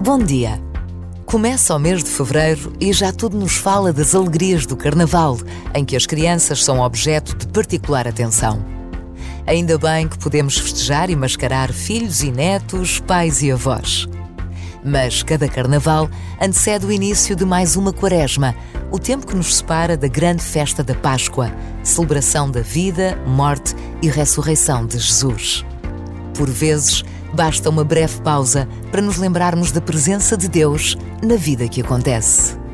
Bom dia! Começa o mês de fevereiro e já tudo nos fala das alegrias do Carnaval, em que as crianças são objeto de particular atenção. Ainda bem que podemos festejar e mascarar filhos e netos, pais e avós. Mas cada Carnaval antecede o início de mais uma Quaresma, o tempo que nos separa da grande festa da Páscoa, celebração da vida, morte e ressurreição de Jesus. Por vezes, basta uma breve pausa para nos lembrarmos da presença de Deus na vida que acontece.